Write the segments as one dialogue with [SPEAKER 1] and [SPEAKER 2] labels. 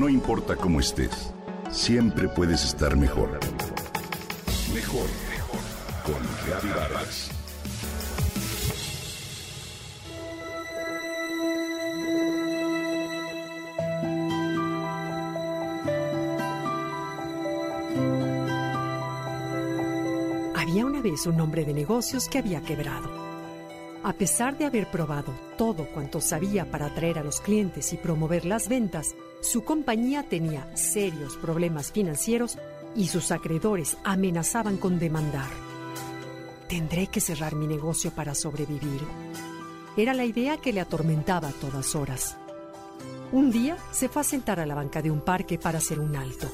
[SPEAKER 1] No importa cómo estés, siempre puedes estar mejor. Mejor, mejor. Con Reavivadas.
[SPEAKER 2] Había una vez un hombre de negocios que había quebrado. A pesar de haber probado todo cuanto sabía para atraer a los clientes y promover las ventas, su compañía tenía serios problemas financieros y sus acreedores amenazaban con demandar. Tendré que cerrar mi negocio para sobrevivir. Era la idea que le atormentaba a todas horas. Un día se fue a sentar a la banca de un parque para hacer un alto,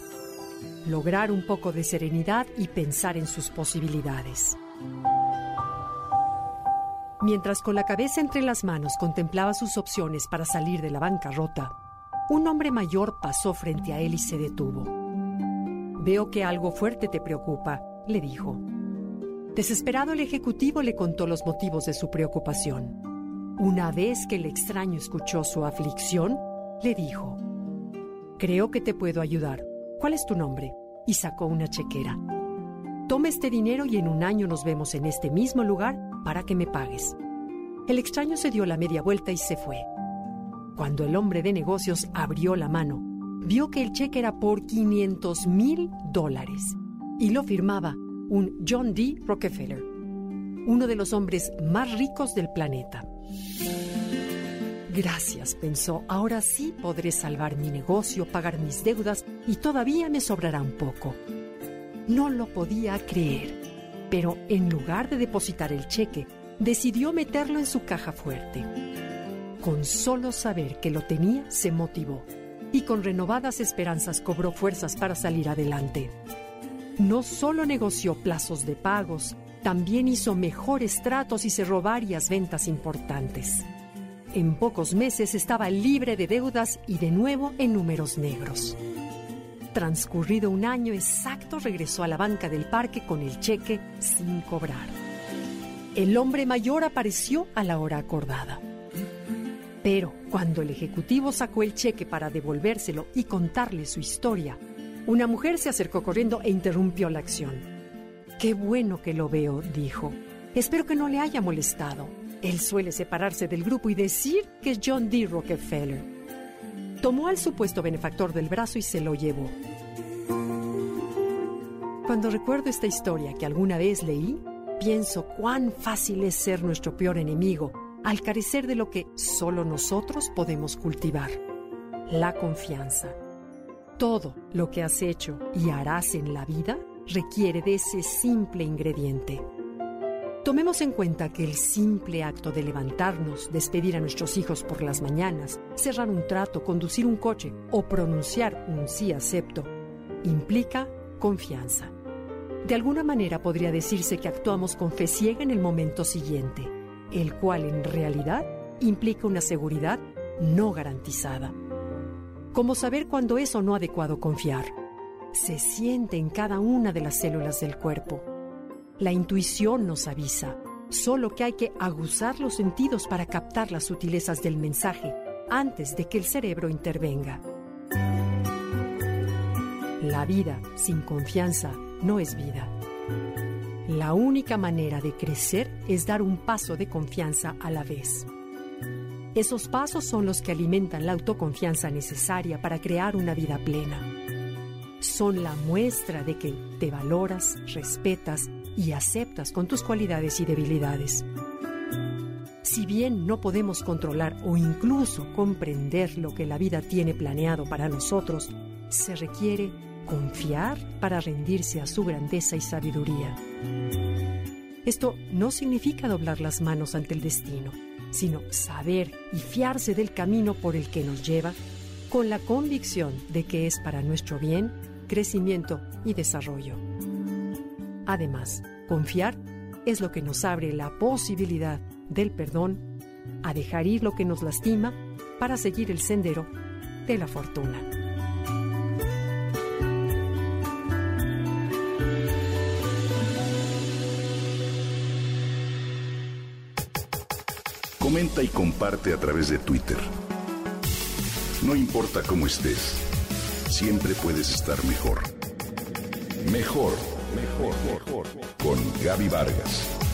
[SPEAKER 2] lograr un poco de serenidad y pensar en sus posibilidades. Mientras con la cabeza entre las manos contemplaba sus opciones para salir de la bancarrota, un hombre mayor pasó frente a él y se detuvo. Veo que algo fuerte te preocupa, le dijo. Desesperado el ejecutivo le contó los motivos de su preocupación. Una vez que el extraño escuchó su aflicción, le dijo, Creo que te puedo ayudar. ¿Cuál es tu nombre? Y sacó una chequera. Toma este dinero y en un año nos vemos en este mismo lugar para que me pagues. El extraño se dio la media vuelta y se fue. Cuando el hombre de negocios abrió la mano, vio que el cheque era por 500 mil dólares y lo firmaba un John D. Rockefeller, uno de los hombres más ricos del planeta. Gracias, pensó, ahora sí podré salvar mi negocio, pagar mis deudas y todavía me sobrará un poco. No lo podía creer, pero en lugar de depositar el cheque, decidió meterlo en su caja fuerte. Con solo saber que lo tenía, se motivó y con renovadas esperanzas cobró fuerzas para salir adelante. No solo negoció plazos de pagos, también hizo mejores tratos y cerró varias ventas importantes. En pocos meses estaba libre de deudas y de nuevo en números negros. Transcurrido un año exacto, regresó a la banca del parque con el cheque sin cobrar. El hombre mayor apareció a la hora acordada. Pero cuando el ejecutivo sacó el cheque para devolvérselo y contarle su historia, una mujer se acercó corriendo e interrumpió la acción. Qué bueno que lo veo, dijo. Espero que no le haya molestado. Él suele separarse del grupo y decir que es John D. Rockefeller. Tomó al supuesto benefactor del brazo y se lo llevó. Cuando recuerdo esta historia que alguna vez leí, pienso cuán fácil es ser nuestro peor enemigo al carecer de lo que solo nosotros podemos cultivar, la confianza. Todo lo que has hecho y harás en la vida requiere de ese simple ingrediente. Tomemos en cuenta que el simple acto de levantarnos, despedir a nuestros hijos por las mañanas, cerrar un trato, conducir un coche o pronunciar un sí acepto implica confianza. De alguna manera podría decirse que actuamos con fe ciega en el momento siguiente, el cual en realidad implica una seguridad no garantizada. ¿Cómo saber cuándo es o no adecuado confiar? Se siente en cada una de las células del cuerpo la intuición nos avisa, solo que hay que aguzar los sentidos para captar las sutilezas del mensaje antes de que el cerebro intervenga. La vida sin confianza no es vida. La única manera de crecer es dar un paso de confianza a la vez. Esos pasos son los que alimentan la autoconfianza necesaria para crear una vida plena. Son la muestra de que te valoras, respetas y aceptas con tus cualidades y debilidades. Si bien no podemos controlar o incluso comprender lo que la vida tiene planeado para nosotros, se requiere confiar para rendirse a su grandeza y sabiduría. Esto no significa doblar las manos ante el destino, sino saber y fiarse del camino por el que nos lleva con la convicción de que es para nuestro bien, crecimiento y desarrollo. Además, confiar es lo que nos abre la posibilidad del perdón, a dejar ir lo que nos lastima para seguir el sendero de la fortuna.
[SPEAKER 1] Comenta y comparte a través de Twitter. No importa cómo estés siempre puedes estar mejor. Mejor, mejor. Con Gaby Vargas.